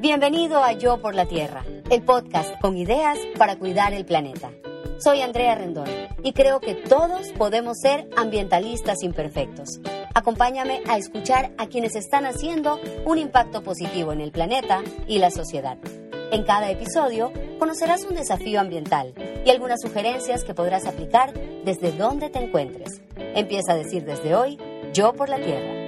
Bienvenido a Yo por la Tierra, el podcast con ideas para cuidar el planeta. Soy Andrea Rendón y creo que todos podemos ser ambientalistas imperfectos. Acompáñame a escuchar a quienes están haciendo un impacto positivo en el planeta y la sociedad. En cada episodio conocerás un desafío ambiental y algunas sugerencias que podrás aplicar desde donde te encuentres. Empieza a decir desde hoy, yo por la tierra.